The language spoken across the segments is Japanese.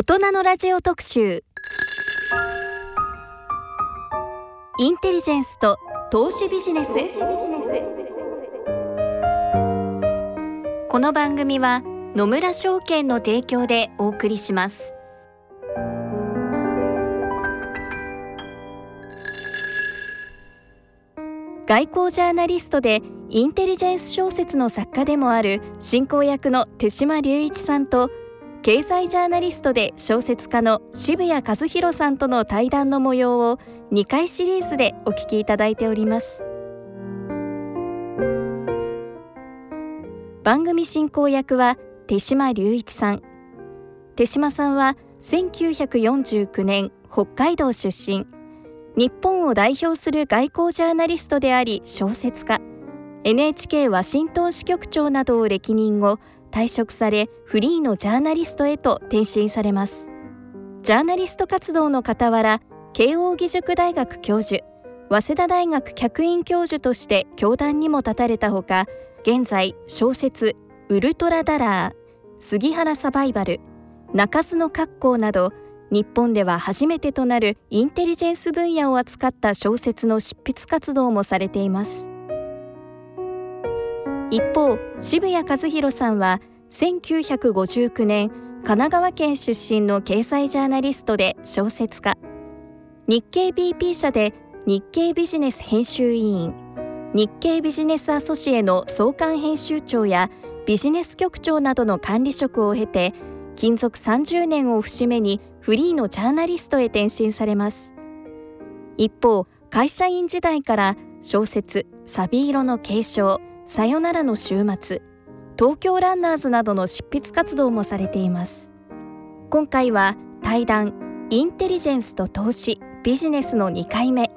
大人のラジオ特集。インテリジェンスと投資ビジネス。この番組は野村証券の提供でお送りします。外交ジャーナリストでインテリジェンス小説の作家でもある進行役の手島隆一さんと経済ジャーナリストで小説家の渋谷和弘さんとの対談の模様を2回シリーズでお聞きいただいております。番組進行役は手島隆一さん。手島さんは1949年北海道出身。日本を代表する外交ジャーナリストであり小説家。NHK ワシントン支局長などを歴任後退職されフリーのジャーナリストへと転身されます。ジャーナリスト活動の傍ら慶應義塾大学教授早稲田大学客員教授として教壇にも立たれたほか現在小説「ウルトラダラー」「杉原サバイバル」「鳴かずの格好」など日本では初めてとなるインテリジェンス分野を扱った小説の執筆活動もされています。一方渋谷和弘さんは1959年神奈川県出身の経済ジャーナリストで小説家。日経 BP 社で日経ビジネス編集委員。日経ビジネスアソシエの創刊編集長やビジネス局長などの管理職を経て勤続30年を節目にフリーのジャーナリストへ転身されます。一方会社員時代から小説「サビ色の継承」「さよならの週末」「東京ランナーズ」などの執筆活動もされています。今回は対談「インテリジェンスと投資ビジネス」の2回目。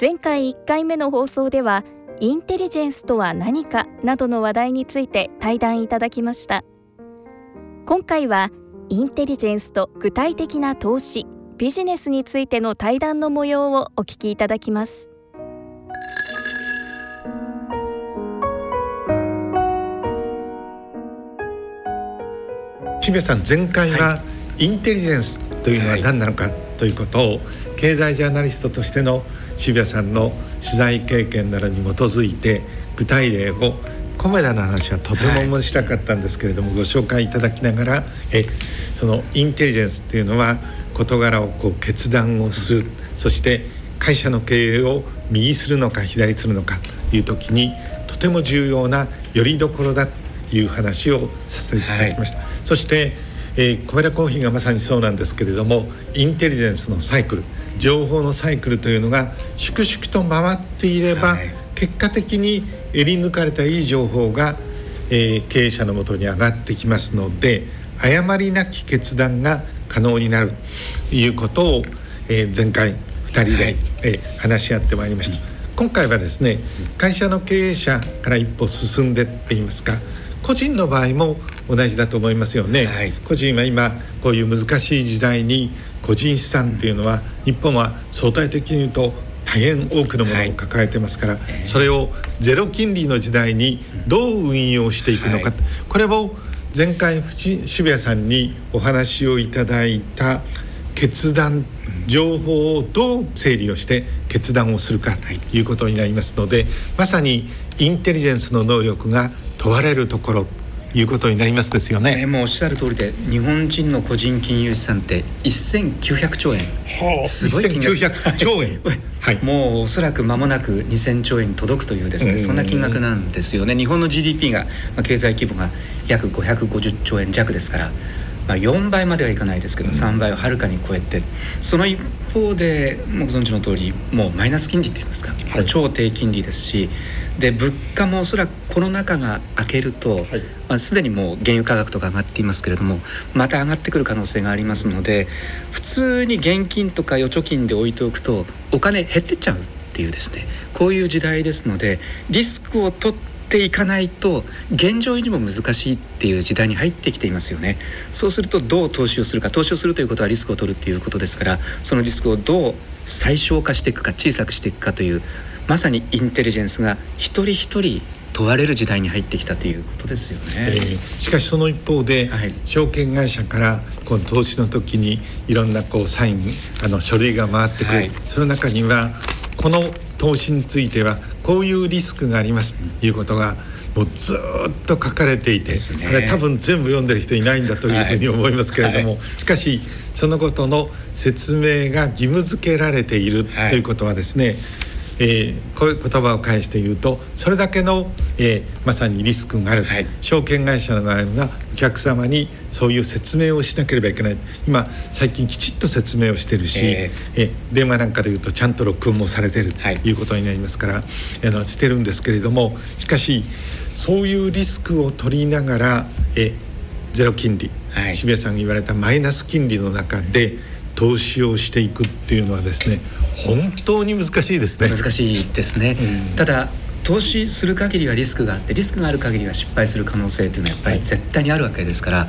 前回1回目の放送ではインテリジェンスとは何かなどの話題について対談いただきました。今回はインテリジェンスと具体的な投資ビジネスについての対談の模様をお聞きいただきます。渋谷さん前回はインテリジェンスというのは何なのかということを経済ジャーナリストとしての渋谷さんの取材経験などに基づいて具体例をコメダの話はとても面白かったんですけれども、はい、ご紹介いただきながらえそのインテリジェンスっていうのは事柄をこう決断をする、そして会社の経営を右するのか左するのかという時にとても重要なよりどころだという話をさせていただきました。はい、そしてえー、コメダコーヒーがまさにそうなんですけれどもインテリジェンスのサイクル情報のサイクルというのが粛々と回っていれば、はい、結果的に襟抜かれたいい情報が、えー、経営者のもとに上がってきますので誤りなき決断が可能になるということを、えー、前回2人で、はい、えー、話し合ってまいりました。今回はですね会社の経営者から一歩進んでって言いますか個人の場合も同じだと思いますよね、はい、個人は今こういう難しい時代に個人資産というのは日本は相対的に言うと大変多くのものを抱えてますから、はい、それをゼロ金利の時代にどう運用していくのか、はい、これを前回渋谷さんにお話をいただいた決断情報をどう整理をして決断をするかということになりますのでまさにインテリジェンスの能力が問われるところいうことになりますですよね。もうおっしゃる通りで日本人の個人金融資産って1900兆円、はあ、すごい金額。1900兆円、はい、もうおそらく間もなく2000兆円に届くというですねそんな金額なんですよね。日本の GDP が、まあ、経済規模が約550兆円弱ですからまあ、4倍まではいかないですけど3倍をはるかに超えてその一方でもうご存知の通りもうマイナス金利っていいますか、はい、超低金利ですしで物価もおそらくコロナ禍が明けると、はい。まあ、すでにもう原油価格とか上がっていますけれどもまた上がってくる可能性がありますので普通に現金とか預貯金で置いておくとお金減ってっちゃうっていうですねこういう時代ですのでリスクを取っていかないと現状維持も難しいっていう時代に入ってきていますよね。そうするとどう投資をするか投資をするということはリスクを取るっていうことですからそのリスクをどう最小化していくか小さくしていくかというまさにインテリジェンスが一人一人問われる時代に入ってきたということですよね、えー、しかしその一方で、はい、証券会社からこの投資の時にいろんなこうサインあの書類が回ってくる、はい、その中にはこの投資についてはこういうリスクがあります。ということが、もうずっと書かれていて、ね、これ多分全部読んでる人いないんだというふうに思いますけれども、はい、しかしそのことの説明が義務付けられているということはですね、えー、こういう言葉を返して言うとそれだけの、えー、まさにリスクがある、はい、証券会社の側がお客様にそういう説明をしなければいけない。今最近きちっと説明をしてるし、えー、え電話なんかで言うとちゃんと録音もされてるとい。うことになりますから、はい、あのしてるんですけれどもしかしそういうリスクを取りながら、えゼロ金利、はい、渋谷さんが言われたマイナス金利の中で投資をしていくっていうのはですね本当に難しいですね。難しいですね、うん、ただ投資する限りはリスクがあってリスクがある限りは失敗する可能性というのはやっぱり絶対にあるわけですから、はい、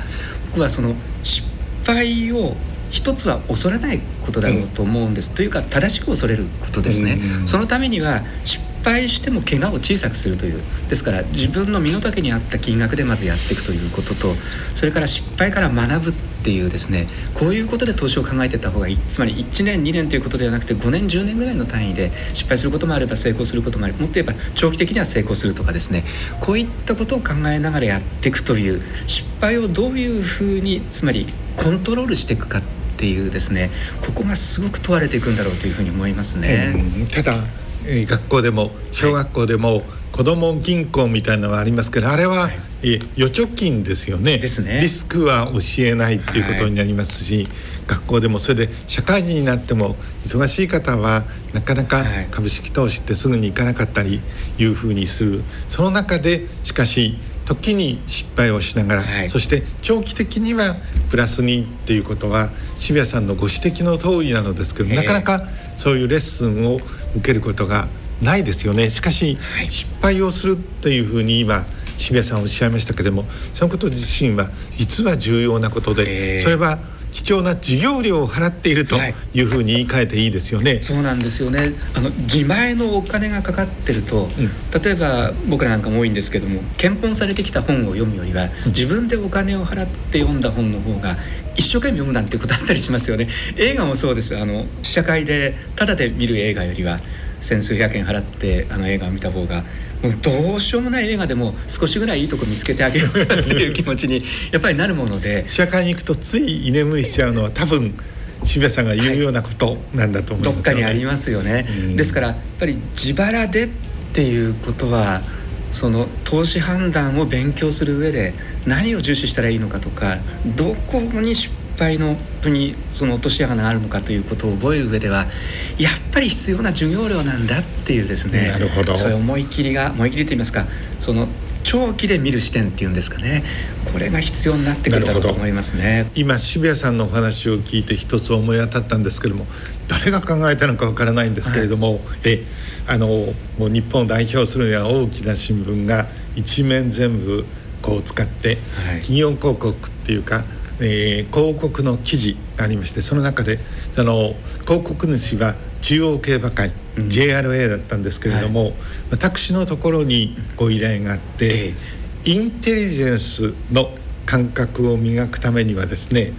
僕はその失敗を一つは恐れないことだろうと思うんです、うん、というか正しく恐れることですね、うん、そのためには失敗しても怪我を小さくするという。ですから自分の身の丈に合った金額でまずやっていくということとそれから失敗から学ぶっていうですねこういうことで投資を考えていった方がいい。つまり1年2年ということではなくて5年10年ぐらいの単位で失敗することもあれば成功することもある。もっと言えば長期的には成功するとかですね。こういったことを考えながらやっていくという失敗をどういうふうにつまりコントロールしていくかっていうですねここがすごく問われていくんだろうというふうに思いますね。ただ学校でも小学校でも子ども銀行みたいなのがありますけどあれは、預貯金ですよね。ですね。リスクは教えないっていうことになりますし、はい、学校でもそれで社会人になっても忙しい方はなかなか株式投資ってすぐに行かなかったりいうふうにする。その中でしかし時に失敗をしながら、はい、そして長期的にはプラスにっていうことは渋谷さんのご指摘の通りなのですけど、なかなかそういうレッスンを受けることがないですよね。しかし、はい、失敗をするというふうに今渋谷さんおっしゃいましたけれどもそのこと自身は実は重要なことでそれは貴重な授業料を払っているというふうに言い換えていいですよね。はい、そうなんですよね。あの自前のお金がかかってると、うん、例えば僕らなんかも多いんですけども、検本されてきた本を読むよりは、自分でお金を払って読んだ本の方が一生懸命読むなんてことあったりしますよね。映画もそうです。あの試写会でただで見る映画よりは千数百円払ってあの映画を見た方がもうどうしようもない映画でも少しぐらいいいとこ見つけてあげようっていう気持ちにやっぱりなるもので。試写会に行くとつい居眠りしちゃうのは多分渋谷さんが言うようなことなんだと思います、ね。はい、どっかにありますよね、うん、ですからやっぱり自腹でっていうことはその投資判断を勉強する上で何を重視したらいいのかとかどこに失敗のにその落とし穴があるのかということを覚える上ではやっぱり必要な授業料なんだっていうですねなるほど。そういう思い切りが思い切りといいますかその長期で見る視点っていうんですかねこれが必要になってくるだろうと思いますね。今渋谷さんのお話を聞いて一つ思い当たったんですけども誰が考えたのかわからないんですけれども、はい、えあのもう日本を代表するには大きな新聞が一面全部こう使って、はい、企業広告っていうかえー、広告の記事がありましてその中であの広告主は中央競馬会、うん、JRA だったんですけれども、はい、私のところにご依頼があって、インテリジェンスの感覚を磨くためにはですね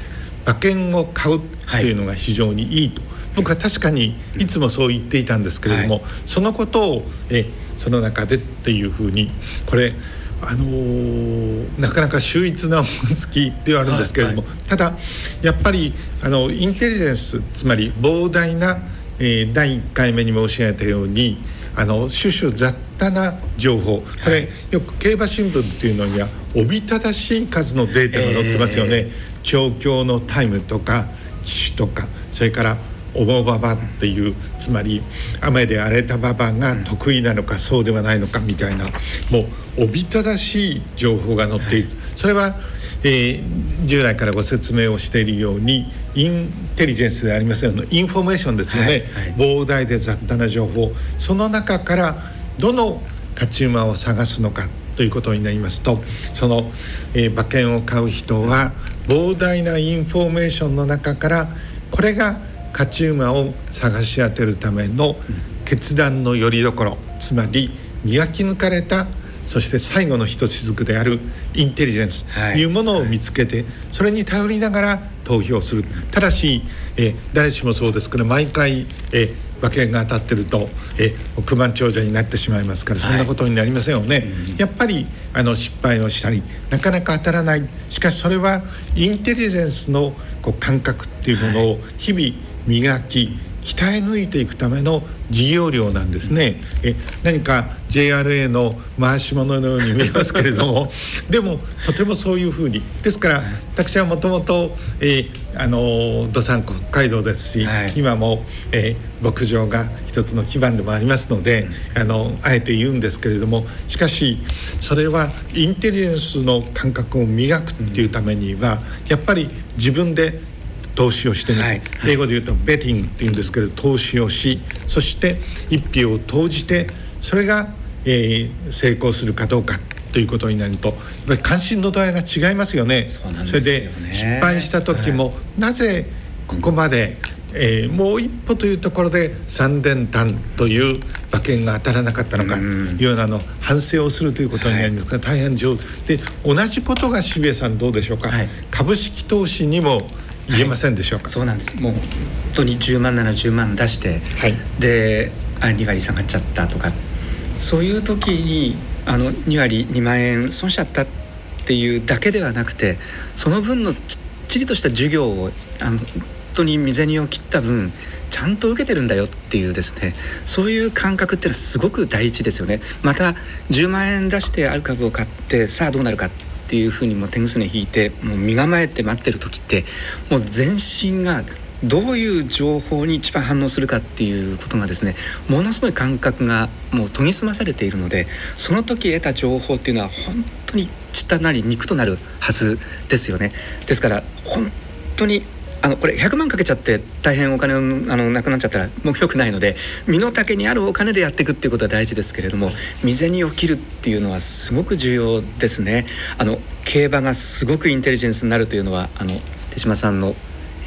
馬券を買うというのが非常にいいと、はい、僕は確かにいつもそう言っていたんですけれども、はい、そのことをえその中でっていうふうにこれあのー、なかなか秀逸な思いつきではあるんですけれども、はいはい、ただやっぱりあのインテリジェンスつまり膨大な、えー、第1回目に申し上げたようにあの種々雑多な情報。これ、はい、よく競馬新聞っていうのにはおびただしい数のデータが載ってますよね。えー、調教のタイムとか機種とかそれから重馬場っていうつまり雨で荒れた馬場が得意なのかそうではないのかみたいなもうおびただしい情報が載っている。それは、えー、従来からご説明をしているようにインテリジェンスでありませんのインフォメーションですよね、はいはい、膨大で雑多な情報。その中からどの勝ち馬を探すのかということになりますとその、えー、馬券を買う人は膨大なインフォメーションの中からこれが勝ち馬を探し当てるための決断のよりどころつまり磨き抜かれたそして最後の一しずくであるインテリジェンスとい。うものを見つけて、それに頼りながら投票する。ただし、え誰しもそうですけど毎回、え馬券が当たってるとえ億万長者になってしまいますからそんなことになりませんよね、はいやっぱりあの失敗をしたりなかなか当たらない。しかしそれはインテリジェンスのこう感覚っていうものを日々磨き、鍛え抜いていくための事業量なんですね。え何か JRA の回し物のように見えますけれども。でもとてもそういうふうに。ですから私はもともとどさんこ北海道ですし、はい、今も、えー、牧場が一つの基盤でもありますので、うん、あのあえて言うんですけれども。しかしそれはインテリジェンスの感覚を磨くっていうためにはやっぱり自分で投資をしてみる、はい、英語で言うとベティングっていうんですけど投資をしそして一票を投じてそれが、えー、成功するかどうかということになるとやっぱり関心の度合いが違いますよね。そ、ね、れで失敗した時も、はい、なぜここまで、えー、もう一歩というところで三連単という馬券が当たらなかったのかというようなの反省をするということになりますから、はい、大変上で同じことが渋谷さんどうでしょうか、はい、株式投資にも言えませんでしょうか、はい、そうなんです。もう本当に10万なら10万出して、はい、であ2割下がっちゃったとか。そういう時にあの2割2万円損しちゃったっていうだけではなくてその分のきっちりとした授業をあの本当に身銭を切った分ちゃんと受けてるんだよっていうですね。そういう感覚っていうのはすごく大事ですよね。また10万円出してある株を買ってさあどうなるかってていうふうにも手ぐすね引いてもう身構えて待ってる時ってもう全身がどういう情報に一番反応するかっていうことがですねものすごい感覚がもう研ぎ澄まされているのでその時得た情報っていうのは本当に血となり肉となるはずですよね。ですから本当にあのこれ100万かけちゃって大変お金あのなくなっちゃったらもうよくないので身の丈にあるお金でやっていくっていうことは大事ですけれども身銭を切るっていうのはすごく重要ですね。あの競馬がすごくインテリジェンスになるというのはあの手島さんの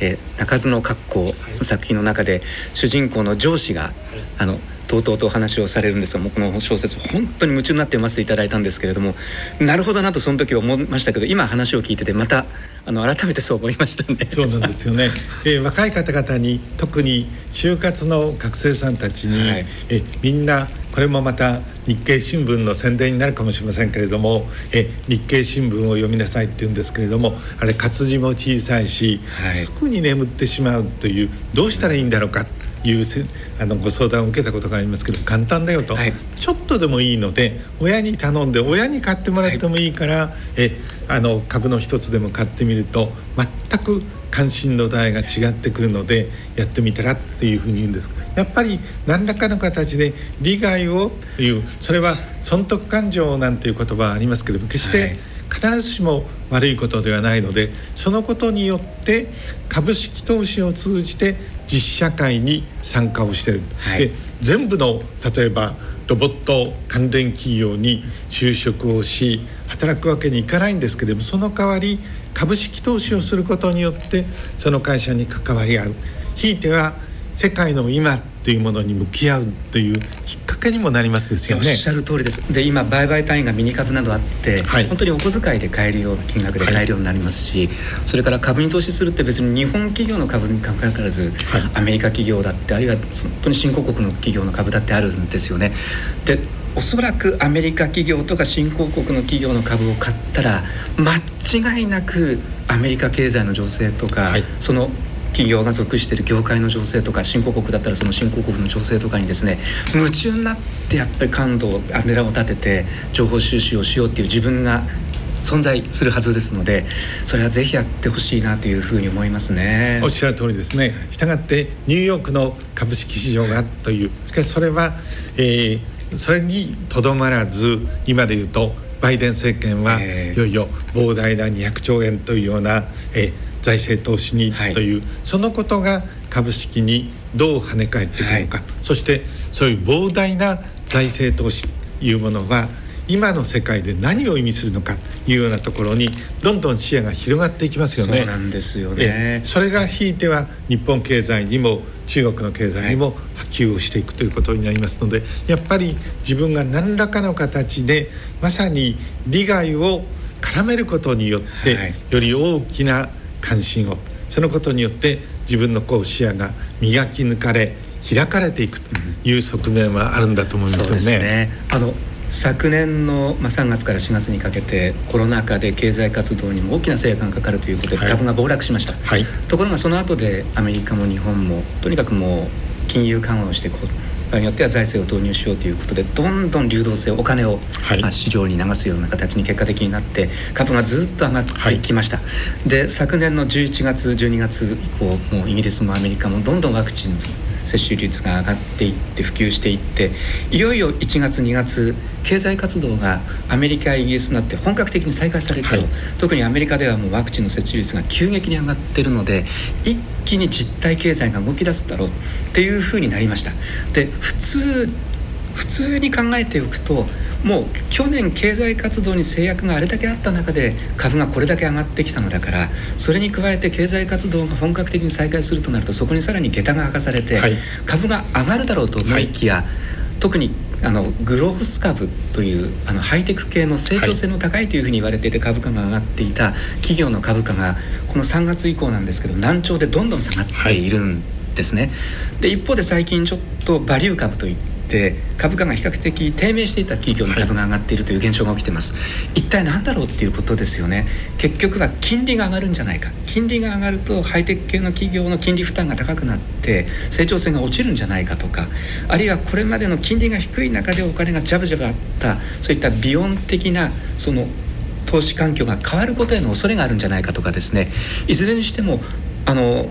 えー、中津の格好の作品の中で主人公の上司があのとうとうとお話をされるんですがもうこの小説本当に夢中になって読ませていただいたんですけれどもなるほどなとその時思いましたけど今話を聞いててまたあの改めてそう思いましたね。そうなんですよね。えー、若い方々に特に就活の学生さんたちに、はい、えみんなこれもまた日経新聞の宣伝になるかもしれませんけれどもえ日経新聞を読みなさいって言うんですけれどもあれ活字も小さいし、はい、すぐに眠ってしまうというどうしたらいいんだろうかいうあのご相談を受けたことがありますけど簡単だよと、はい、ちょっとでもいいので親に頼んで親に買ってもらってもいいから、はい、えあの株の一つでも買ってみると全く関心の度合いが違ってくるのでやってみたらっていうふうに言うんです。やっぱり何らかの形で利害を言う。それは損得感情なんていう言葉はありますけど決して必ずしも悪いことではないのでそのことによって株式投資を通じて実社会に参加をしてる、はい、で全部の例えばロボット関連企業に就職をし働くわけにいかないんですけれどもその代わり株式投資をすることによってその会社に関わり合う。ひいては世界の今というものに向き合うというきっかけにもなりますですよね。おっしゃる通りです。で今売買単位がミニ株などあって、はい、本当にお小遣いで買えるような金額で買えるようになりますし、はい、それから株に投資するって別に日本企業の株にかかわらず、はい、アメリカ企業だってあるいは本当に新興国の企業の株だってあるんですよね。でおそらくアメリカ企業とか新興国の企業の株を買ったら間違いなくアメリカ経済の情勢とか、その企業が属している業界の情勢とか新興国だったらその新興国の情勢とかにですね夢中になってやっぱり感度を狙を立てて情報収集をしようっていう自分が存在するはずですのでそれはぜひやってほしいなというふうに思いますね。おっしゃる通りですね。したがってニューヨークの株式市場がというしかしそれは、えー、それにとどまらず今で言うとバイデン政権はいよいよ膨大な200兆円というような、えー財政投資にという、はい、そのことが株式にどう跳ね返ってくるのか、はい、そしてそういう膨大な財政投資というものは今の世界で何を意味するのかというようなところにどんどん視野が広がっていきますよね。そうなんですよね。それがひいては日本経済にも中国の経済にも波及をしていくということになりますのでやっぱり自分が何らかの形でまさに利害を絡めることによって、はい、より大きな関心を。そのことによって自分のこう視野が磨き抜かれ開かれていくという側面はあるんだと思いますよね。ね。あの昨年の、まあ、3月から4月にかけてコロナ禍で経済活動にも大きな制約がかかるということで株が暴落しました、はい、ところがその後でアメリカも日本もとにかくもう金融緩和をしてこう場合によっては財政を投入しようということでどんどん流動性お金を、はい、まあ、市場に流すような形に結果的になって株がずっと上がってきました、はい、で昨年の11月12月以降もうイギリスもアメリカもどんどんワクチン接種率が上がっていって普及していっていよいよ1月2月経済活動がアメリカイギリスになって本格的に再開されると、はい、特にアメリカではもうワクチンの接種率が急激に上がっているので一気に実体経済が動き出すだろうっていうふうになりました。で普通普通に考えておくともう去年経済活動に制約があれだけあった中で株がこれだけ上がってきたのだからそれに加えて経済活動が本格的に再開するとなるとそこにさらに下駄が明かされて、はい、株が上がるだろうと思いきや、はい、特にあのグロース株というあのハイテク系の成長性の高いというふうに言われていて株価が上がっていた企業の株価がこの3月以降なんですけど難聴でどんどん下がっているんですね。で一方で最近ちょっとバリュー株といってて株価が比較的低迷していた企業の株が上がっているという現象が起きてます、はい、一体何だろうっていうことですよね。結局は金利が上がるんじゃないか。金利が上がるとハイテク系の企業の金利負担が高くなって成長性が落ちるんじゃないかとかあるいはこれまでの金利が低い中でお金がジャブジャブあったそういったビヨン的なその投資環境が変わることへの恐れがあるんじゃないかとかですね。いずれにしてもあの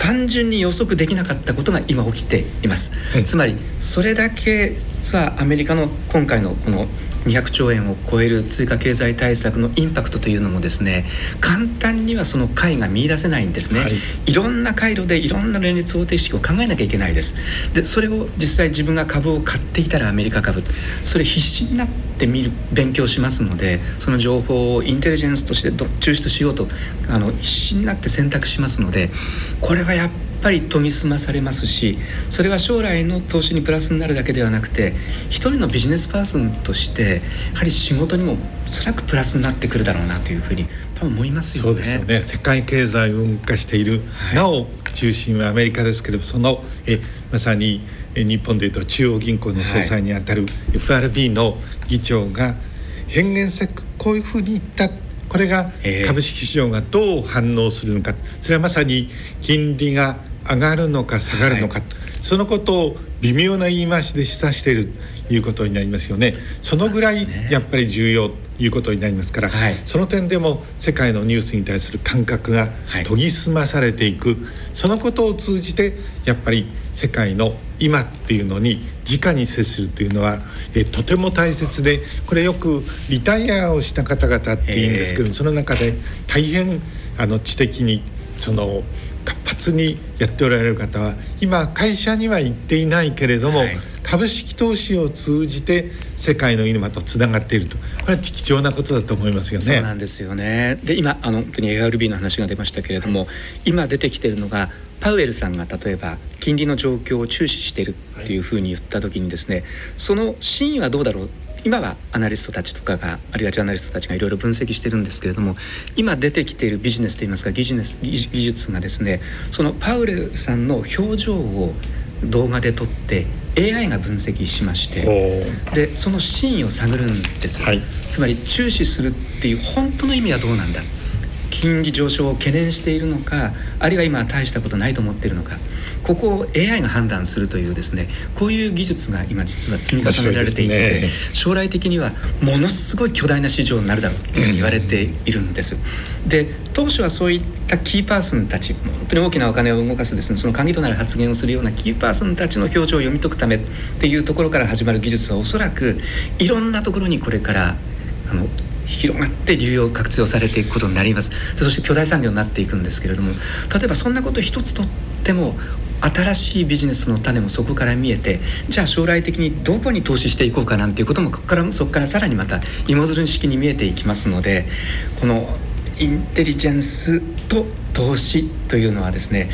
単純に予測できなかったことが今起きています、うん、つまりそれだけ実はアメリカの今回のこの200兆円を超える追加経済対策のインパクトというのもですね簡単にはその解が見出せないんですね、はい、いろんな回路でいろんな連立方程式を考えなきゃいけないです。でそれを実際自分が株を買っていたらアメリカ株。それ必死になって見る勉強しますのでその情報をインテリジェンスとして抽出しようとあの必死になって選択しますのでこれはやっぱりぱり研ぎ澄まされますしそれは将来の投資にプラスになるだけではなくて一人のビジネスパーソンとしてやはり仕事にもおそらくプラスになってくるだろうなというふうに多分思いますよね。そうですよね。世界経済を動かしている、はい、なお中心はアメリカですけれどそのえまさに日本でいうと中央銀行の総裁にあたる FRB の議長が変幻自こういうふうに言った。これが株式市場がどう反応するのか。それはまさに金利が上がるのか下がるのか、はい、そのことを微妙な言い回しで示唆しているということになりますよね。そのぐらいやっぱり重要ということになりますから、はい、その点でも世界のニュースに対する感覚が研ぎ澄まされていく、はい、そのことを通じてやっぱり世界の今っていうのに直に接するというのはえとても大切でこれよくリタイアをした方々っていうんですけどその中で大変あの知的にその活発にやっておられる方は今会社には行っていないけれども、はい、株式投資を通じて世界の今とつながっていると。これは貴重なことだと思いますよね。そうなんですよね。で今あの本当に ARB の話が出ましたけれども今出てきているのがパウエルさんが例えば金利の状況を注視しているっていうふうに言った時にですね、その真意はどうだろう今はアナリストたちとかがあるいはジャーナリストたちがいろいろ分析してるんですけれども今出てきているビジネスといいますか技術技術がですねそのパウレルさんの表情を動画で撮って AI が分析しましてでその真意を探るんですよ、はい、つまり注視するっていう本当の意味はどうなんだ。金利上昇を懸念しているのかあるいは今は大したことないと思っているのかここを AI が判断するというですねこういう技術が今実は積み重ねられていて、ね、将来的にはものすごい巨大な市場になるだろうっていうふうに言われているんです。で当初はそういったキーパーソンたち本当に大きなお金を動かすですねその鍵となる発言をするようなキーパーソンたちの表情を読み解くためっていうところから始まる技術はおそらくいろんなところにこれからあの広がって流用活用されていくことになりますそして巨大産業になっていくんですけれども例えばそんなこと一つとっても新しいビジネスの種もそこから見えてじゃあ将来的にどこに投資していこうかなんていうこともここからそこからさらにまた芋づる式に見えていきますのでこのインテリジェンスと投資というのはですね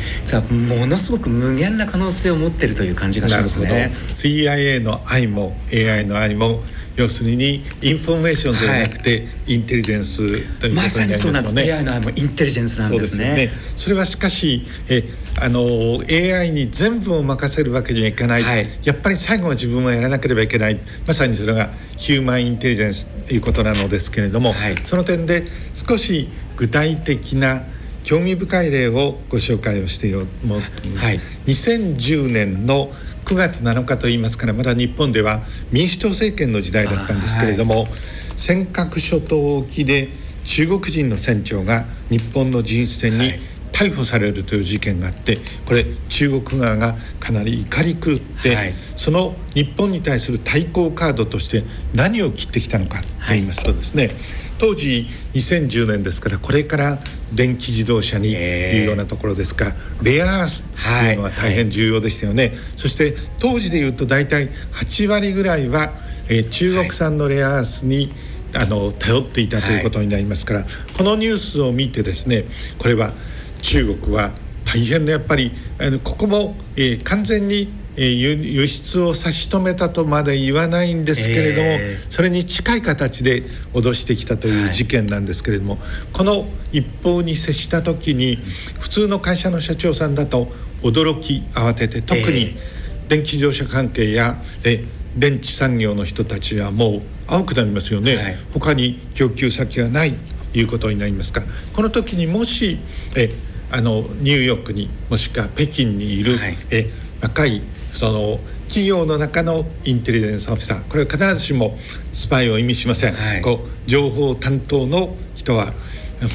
ものすごく無限な可能性を持っているという感じがしますね。CIA の愛も AI の愛も要するにインフォメーションではなくて、インテリジェンスということになりますよね。まさにそうなんです。AI の愛もインテリジェンスなんですね。そねそれはしかしえあの AI に全部を任せるわけにはいかない、はい、やっぱり最後は自分はやらなければいけない。まさにそれがヒューマンインテリジェンスということなのですけれども、はい、その点で少し具体的な興味深い例をご紹介をしてようと思います。はい、2010年の9月7日といいますからまだ日本では民主党政権の時代だったんですけれども、はい、尖閣諸島沖で中国人の船長が日本の巡視船に逮捕されるという事件があってこれ中国側がかなり怒り狂って、はい、その日本に対する対抗カードとして何を切ってきたのかと言いますとですね、はい、当時2010年ですからこれから電気自動車にいうようなところですが、レアアースというのは大変重要でしたよね、はい、そして当時でいうと大体8割ぐらいは、えー、中国産のレアアースに、あの頼っていたということになりますから、このニュースを見てですねこれは中国は大変なやっぱりあのここも、えー、完全に輸出を差し止めたとまで言わないんですけれども、えー、それに近い形で脅してきたという事件なんですけれども、はい、この一報に接した時に普通の会社の社長さんだと驚き慌てて特に電気自動車関係や、え電池産業の人たちはもう青くなりますよね、はい、他に供給先がないということになりますからこの時にもしえあのニューヨークにもしくは北京にいる、はい、え若いその企業の中のインテリジェンスオフィサーこれは必ずしもスパイを意味しません、はい、こう情報担当の人は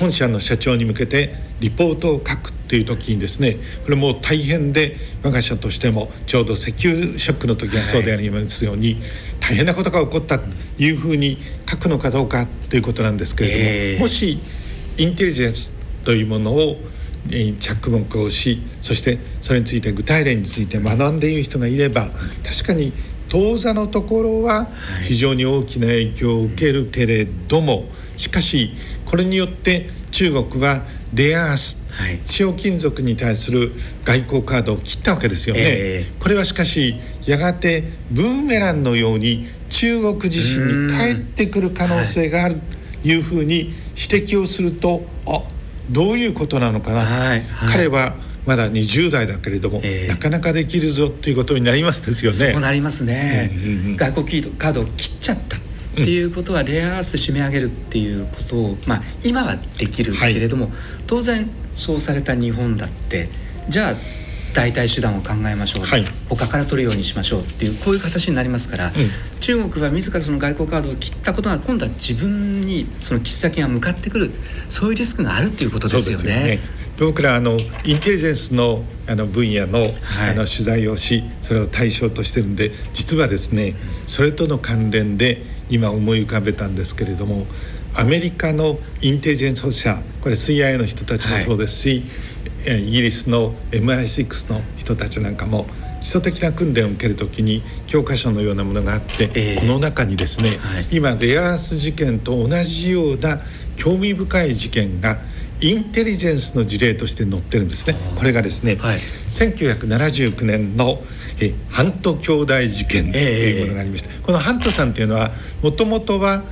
本社の社長に向けてリポートを書くという時にですねこれもう大変で我が社としてもちょうど石油ショックの時がそうでありますように、はい、大変なことが起こったというふうに書くのかどうかということなんですけれども、えー、もしインテリジェンスというものを着目をしそしてそれについて具体例について学んでいる人がいれば確かに当座のところは非常に大きな影響を受けるけれどもしかしこれによって中国はレアアース使用金属に対する外交カードを切ったわけですよね、えー、これはしかしやがてブーメランのように中国自身に返ってくる可能性があるというふうに指摘をするとあどういうことなのかな、はいはい、彼はまだ20代だけれども、えー、なかなかできるぞということになりますですよね。そうなりますね、うんうんうん、外国カードを切っちゃったっていうことは、レアアース締め上げるっていうことを、まあ、今はできるけれども、はい、当然そうされた日本だってじゃあ代替手段を考えましょう、はい、他から取るようにしましょうっていうこういう形になりますから、うん、中国は自らその外交カードを切ったことが今度は自分にその切っ先が向かってくるそういうリスクがあるっていうことですよね。僕らあのインテリジェンスのあの分野のはい、あの取材をしそれを対象としてるんで実はですねそれとの関連で今思い浮かべたんですけれどもアメリカのインテリジェンス社これ CIA の人たちもそうですし、はいイギリスの MI6 の人たちなんかも基礎的な訓練を受けるときに教科書のようなものがあって、えー、この中にですね、はい、今レアアース事件と同じような興味深い事件がインテリジェンスの事例として載ってるんですね。これがですね、はい、1979年のえハント兄弟事件というものがありました、えー、このハントさんというのはもともとは、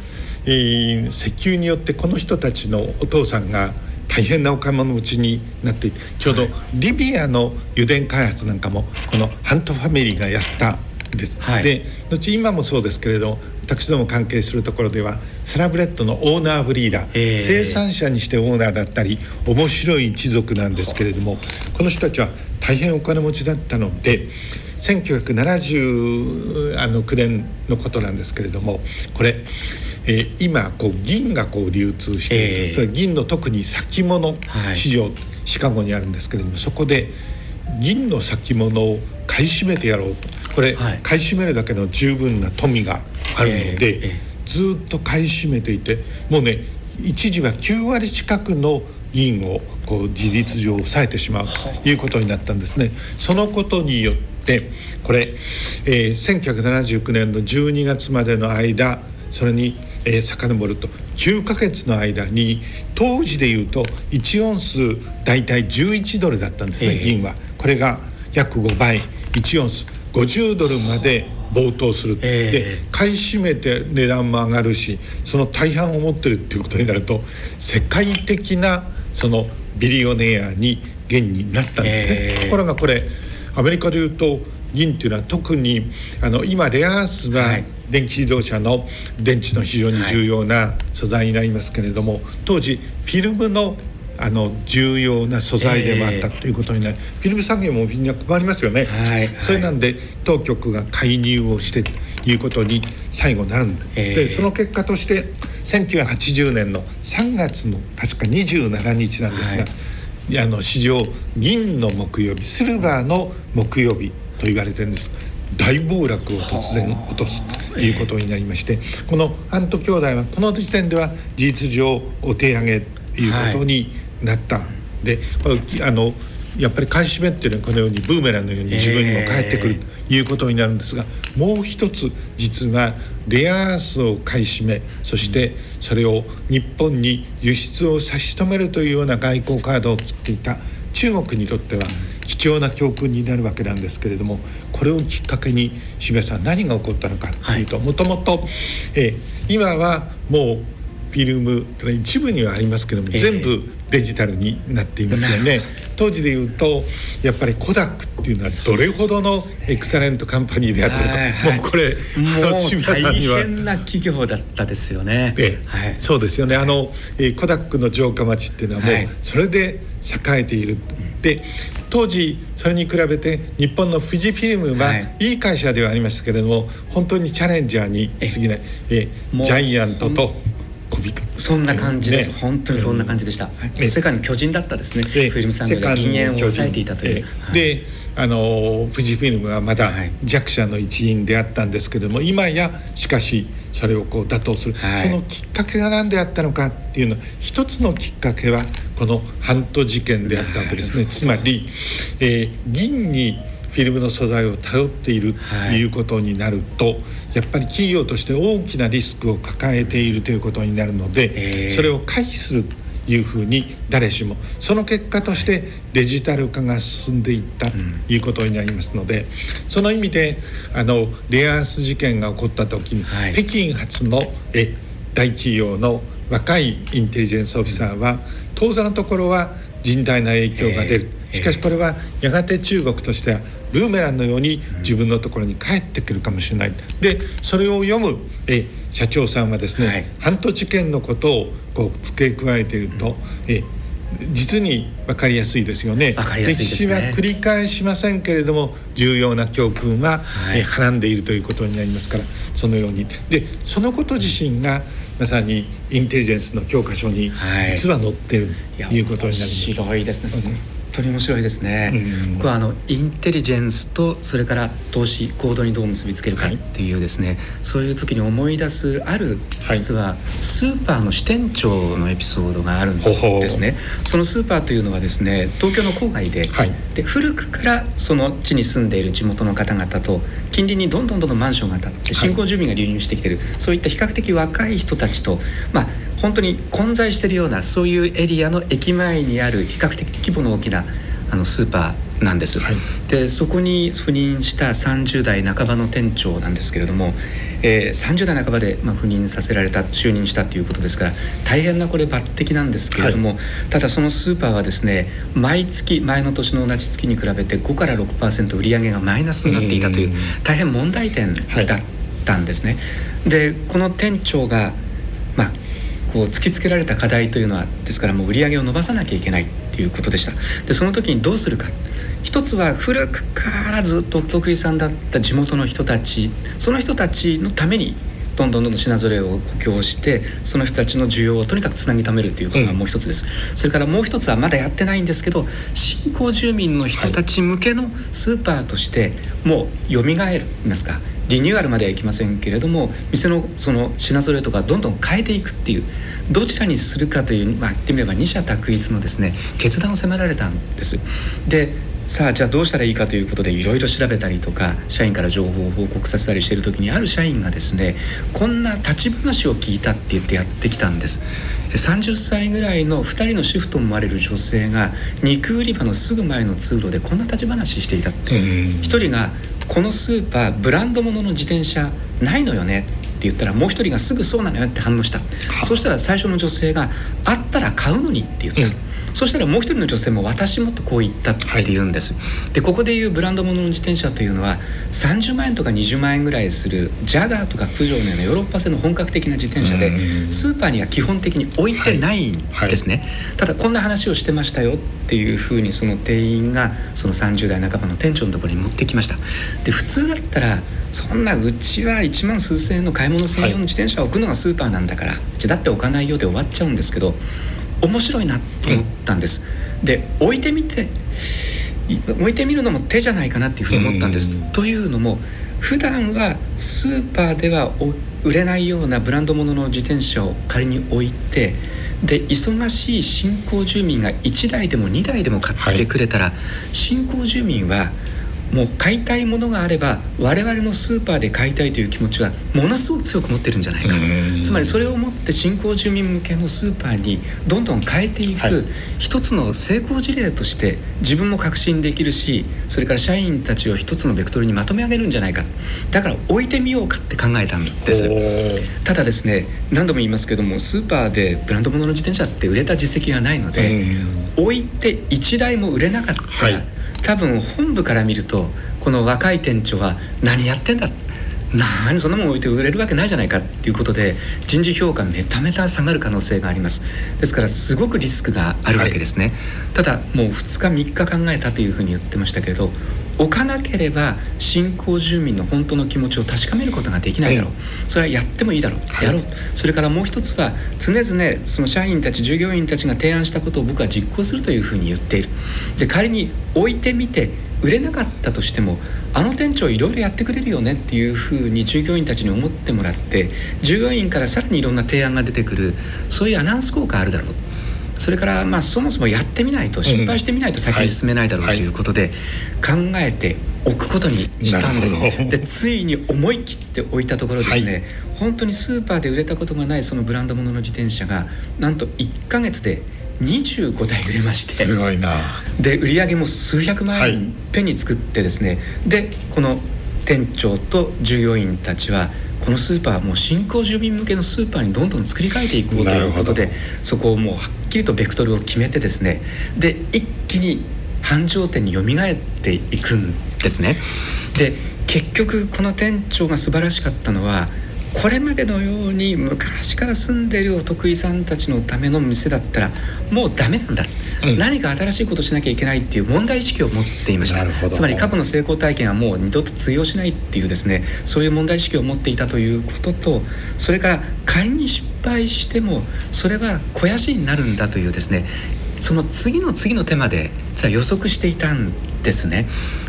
えー、石油によってこの人たちのお父さんが大変なお買い物持ちになってちょうどリビアの油田開発なんかもこのハントファミリーがやったんです。はい、で後今もそうですけれど私ども関係するところではサラブレッドのオーナーブリーダー、えー、生産者にしてオーナーだったり面白い一族なんですけれどもこの人たちは大変お金持ちだったので1979年のことなんですけれどもこれえー、今こう銀がこう流通している、えー、それ銀の特に先物市場、はい、シカゴにあるんですけれどもそこで銀の先物を買い占めてやろうと。これ、はい、買い占めるだけの十分な富があるので、えーえー、ずっと買い占めていてもうね一時は9割近くの銀をこう事実上抑えてしまうとい。うことになったんですね。そのことによってこれ、えー、1979年の12月までの間それに、えー、遡ると9ヶ月の間に当時でいうと1オンス大体11ドルだったんですね、えー、銀は。これが約5倍。1オンス50ドルまで暴騰する、えー、で買い占めて値段も上がるしその大半を持ってるっていうことになると世界的なそのビリオネアに現になったんですね。えー、ところがこれアメリカでいうと銀っていうのは特にあの今レアアースが電気自動車の電池の非常に重要な素材になりますけれども、当時フィルムのあの重要な素材でもあったということになり、えー、フィルム産業もみんな困りますよね、はい、それなんで当局が介入をしてということに最後なるんでえー、でその結果として1980年の3月の確か27日なんですが、はい、あの史上銀の木曜日シルバーの木曜日と言われてるんです大暴落を突然落とすということになりまして、このアント兄弟はこの時点では事実上お手上げということになった、はい、であのやっぱり買い占めっていうのはこのようにブーメランのように自分にも返ってくるということになるんですが、もう一つ実はレアアースを買い占めそしてそれを日本に輸出を差し止めるというような外交カードを切っていた中国にとっては貴重な教訓になるわけなんですけれどもこれをきっかけに渋谷さん何が起こったのかとい。うともともと今はもうフィルム一部にはありますけども、えー、全部デジタルになっていますよね。当時でいうとやっぱりコダックっていうのはどれほどのエクサレントカンパニーであったのか、はいはい、もうこれもう大変な企業だったですよね。えはい、そうですよね。あの、えー、コダックの城下町っていうのはもうそれで栄えている。で当時それに比べて日本の富士フィルムはい。い会社ではありましたけれども本当にチャレンジャーに過ぎない。えジャイアントとそんな感じです、ね、本当にそんな感じでした、うん、世界の巨人だったですね、フィルム産業が禁煙を抑えていたという、であの富士フィルムはまだ弱者の一員であったんですけれども今やしかしそれをこう打倒する、はい、そのきっかけが何であったのかっていうのは一つのきっかけはこのハント事件であったわけですね。つまり、えー、銀にフィルムの素材を頼っているということになると、はいやっぱり企業として大きなリスクを抱えているということになるので、それを回避するというふうに誰しもその結果としてデジタル化が進んでいったということになりますので、その意味であのレアアース事件が起こった時に、はい、北京発のえ大企業の若いインテリジェンスオフィサーは当座のところは甚大な影響が出る。しかしこれはやがて中国としてはブーメランのように自分のところに帰ってくるかもしれない。でそれを読むえ社長さんはですね、はい、半年券のことをこう付け加えていると、え実に分かりやすいですよね、ね、歴史は繰り返しませんけれども重要な教訓は、はい、えはらんでいるということになりますからそのように。でそのこと自身がまさにインテリジェンスの教科書に実は載っているということになります。白いですね、当に面白いですね、うん、僕はあのインテリジェンスとそれから投資行動にどう結びつけるかっていうですね、はい、そういう時に思い出すある実はスーパーの支店長のエピソードがあるんですね、そのスーパーというのはですね東京の郊外ではい、で古くからその地に住んでいる地元の方々と近隣にどんどんどんどんマンションが建って新興住民が流入してきてる、はい、そういった比較的若い人たちとまあ本当に混在しているようなそういうエリアの駅前にある比較的規模の大きなあのスーパーなんです、はい、でそこに赴任した30代半ばの店長なんですけれども、えー、30代半ばで、まあ、赴任させられた就任したということですから大変なこれ抜擢なんですけれども、はい、ただそのスーパーはですね毎月前の年の同じ月に比べて5から6%売り上げがマイナスになっていたという大変問題点だったんですね。はい、でこの店長がまあこう突きつけられた課題というのはですからもう売り上げを伸ばさなきゃいけないということでした。でその時にどうするか。一つは古くからずっとお得意さんだった地元の人たちその人たちのためにどんどんどんどん品揃えを補強してその人たちの需要をとにかくつなぎ止めるということがもう一つです、うん、それからもう一つはまだやってないんですけど新興住民の人たち向けのスーパーとしてもうよみがえるますかリニューアルまではいきませんけれども店のその品揃えとかどんどん変えていくっていうどちらにするかという、まあ、言ってみれば二者択一のですね決断を迫られたんです。でさあじゃあどうしたらいいかということでいろいろ調べたりとか社員から情報を報告させたりしている時にある社員がですねこんな立ち話を聞いたって言ってやってきたんです。30歳ぐらいの2人の主婦と思われる女性が肉売り場のすぐ前の通路でこんな立ち話していたって。1人が「このスーパーブランド物の自転車ないのよね」って言ったらもう一人がすぐそうなのよって反応した。そしたら最初の女性が「あったら買うのに」って言った、うんそしたらもう一人の女性も私もとこう言ったって言うんです、はい、でここでいうブランド物の自転車というのは30万円とか20万円ぐらいするジャガーとかプジョーのようなヨーロッパ製の本格的な自転車でスーパーには基本的に置いてないんですね、はい。はい、ただこんな話をしてましたよっていうふうにその店員がその30代半ばの店長のところに持ってきました。で普通だったらそんなうちは1万数千円の買い物専用の自転車を置くのがスーパーなんだから、うちだって置かないようで終わっちゃうんですけど面白いなと思ったんです、うん、で置いてみて置いてみるのも手じゃないかなっていうふうに思ったんです、というのも普段はスーパーでは売れないようなブランド物の自転車を仮に置いてで忙しい新興住民が1台でも2台でも買ってくれたら、はい、新興住民はもう買いたいものがあれば我々のスーパーで買いたいという気持ちはものすごく強く持ってるんじゃないか。つまりそれをもって新興住民向けのスーパーにどんどん変えていく、はい、一つの成功事例として自分も確信できるしそれから社員たちを一つのベクトルにまとめ上げるんじゃないか。だから置いてみようかって考えたんですただですね何度も言いますけどもスーパーでブランド物の自転車って売れた実績がないので置いて1台も売れなかったら、はい多分本部から見るとこの若い店長は何やってんだ？何そんなもん置いて売れるわけないじゃないかっていうことで人事評価めためた下がる可能性があります。ですからすごくリスクがあるわけですね、はい、ただもう2日3日考えたというふうに言ってましたけど置かなければ新興住民の本当の気持ちを確かめることができないだろう、はい、それはやってもいいだろう、はい、やろう。それからもう一つは常々その社員たち従業員たちが提案したことを僕は実行するというふうに言っている。で仮に置いてみて売れなかったとしてもあの店長いろいろやってくれるよねっていうふうに従業員たちに思ってもらって従業員からさらにいろんな提案が出てくるそういうアナウンス効果あるだろうそれからまあそもそもやってみないと失敗してみないと先に進めないだろうということで考えておくことにしたんです、でついに思い切って置いたところですね、はい、本当にスーパーで売れたことがないそのブランド物の自転車がなんと1か月で25台売れまして。すごいな。で売り上げも数百万円ペンに作ってですね、はい、でこの店長と従業員たちはこのスーパーもう新興住民向けのスーパーにどんどん作り変えていこうということでそこをもうはっきりとベクトルを決めてですね。で一気に繁盛店によみがえっていくんですね。で結局この店長が素晴らしかったのはこれまでのように昔から住んでいるお得意さんたちのための店だったらもうダメなんだ、うん、何か新しいことしなきゃいけないっていう問題意識を持っていました。つまり過去の成功体験はもう二度と通用しないっていうですねそういう問題意識を持っていたということとそれから仮に失敗してもそれは肥やしになるんだというですねその次の次の手まで予測していたんですね。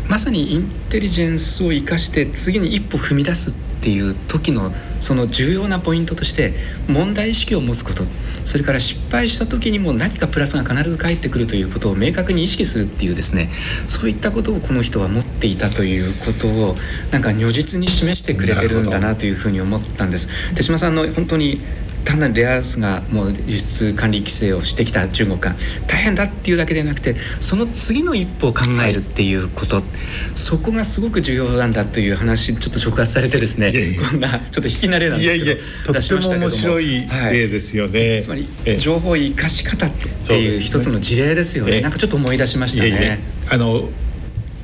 まさにインテリジェンスを生かして次に一歩踏み出すっていう時のその重要なポイントとして問題意識を持つことそれから失敗した時にも何かプラスが必ず返ってくるということを明確に意識するっていうですねそういったことをこの人は持っていたということをなんか如実に示してくれてるんだなというふうに思ったんです。手島さんの本当に単なるレアアースがもう輸出管理規制をしてきた中国が大変だっていうだけでなくてその次の一歩を考えるっていうこと、はい、そこがすごく重要なんだという話ちょっと触発されてですねこんなちょっと引き慣れなんですけどいやいやとっても面白い例ですよね、はい、つまり情報生かし方っていう一つの事例ですよね、ね、なんかちょっと思い出しましたね。いやいやあの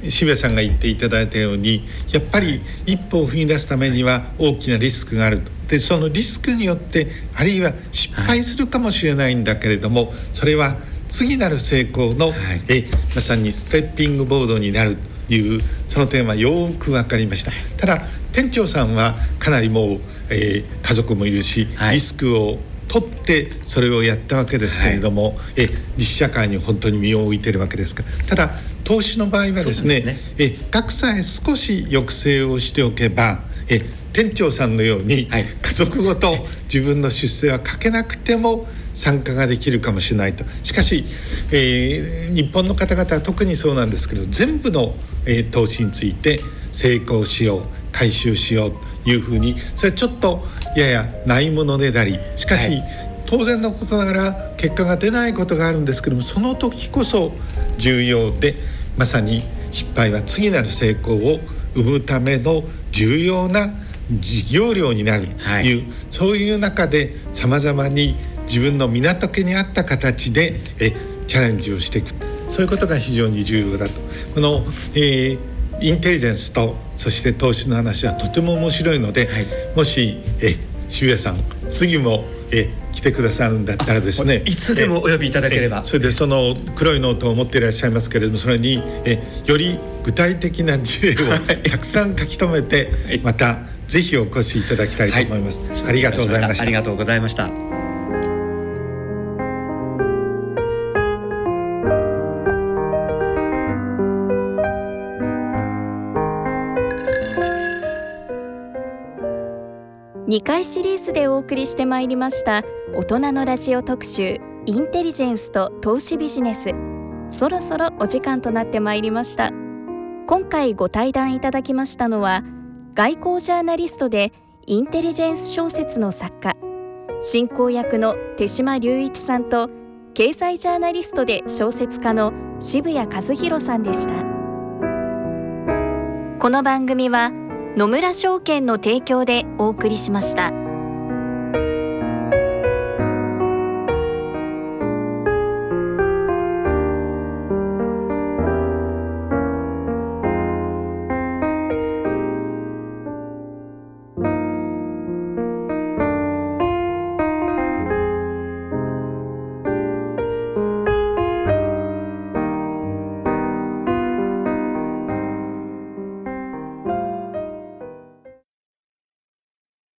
渋谷さんが言っていただいたようにやっぱり一歩を踏み出すためには大きなリスクがある。と。でそのリスクによってあるいは失敗するかもしれないんだけれども、はい、それは次なる成功の、はい、えまさにステッピングボードになるというその点はよく分かりました。ただ店長さんはかなりもう、えー、家族もいるし、はい、リスクを取ってそれをやったわけですけれども、はい、え実社会に本当に身を置いてるわけですから。ただ投資の場合はですね、ね、え格差へ少し抑制をしておけばえ店長さんのように、はい、家族ごと自分の出世はかけなくても参加ができるかもしれないと。しかし、えー、日本の方々は特にそうなんですけど全部の、えー、投資について成功しよう回収しようというふうにそれちょっとややないものねだり。しかし、はい、当然のことながら結果が出ないことがあるんですけどもその時こそ重要でまさに失敗は次なる成功を生むための重要な事業量になるという、はい、そういう中でさまざまに自分の港家に合った形でえチャレンジをしていく。そういうことが非常に重要だと。この、えー、インテリジェンスとそして投資の話はとても面白いので、はい、もしえ渋谷さん次もえ来てくださるんだったらですね。いつでもお呼びいただければ。それでその黒いノートを持っていらっしゃいますけれどもそれにえより具体的な事例を たくさん書き留めて、またぜひお越しいただきたいと思います、はい、ありがとうございました。ありがとうございました2回シリーズでお送りしてまいりました大人のラジオ特集インテリジェンスと投資ビジネス。そろそろお時間となってまいりました。今回ご対談いただきましたのは外交ジャーナリストでインテリジェンス小説の作家進行役の手島隆一さんと経済ジャーナリストで小説家の渋谷和弘さんでした。この番組は野村証券の提供でお送りしました。